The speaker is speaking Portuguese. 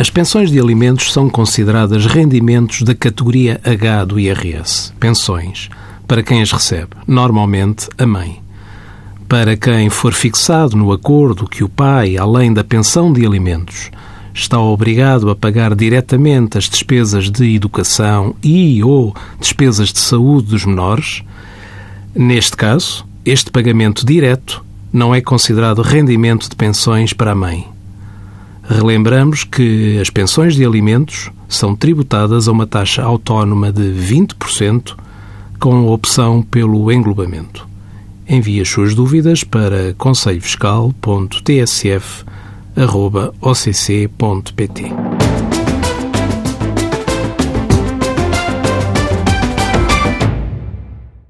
As pensões de alimentos são consideradas rendimentos da categoria H do IRS, pensões, para quem as recebe, normalmente a mãe. Para quem for fixado no acordo que o pai, além da pensão de alimentos, está obrigado a pagar diretamente as despesas de educação e ou despesas de saúde dos menores, neste caso, este pagamento direto não é considerado rendimento de pensões para a mãe. Relembramos que as pensões de alimentos são tributadas a uma taxa autónoma de 20%, com opção pelo englobamento. Envie as suas dúvidas para conselhofiscal.tsf.occ.pt.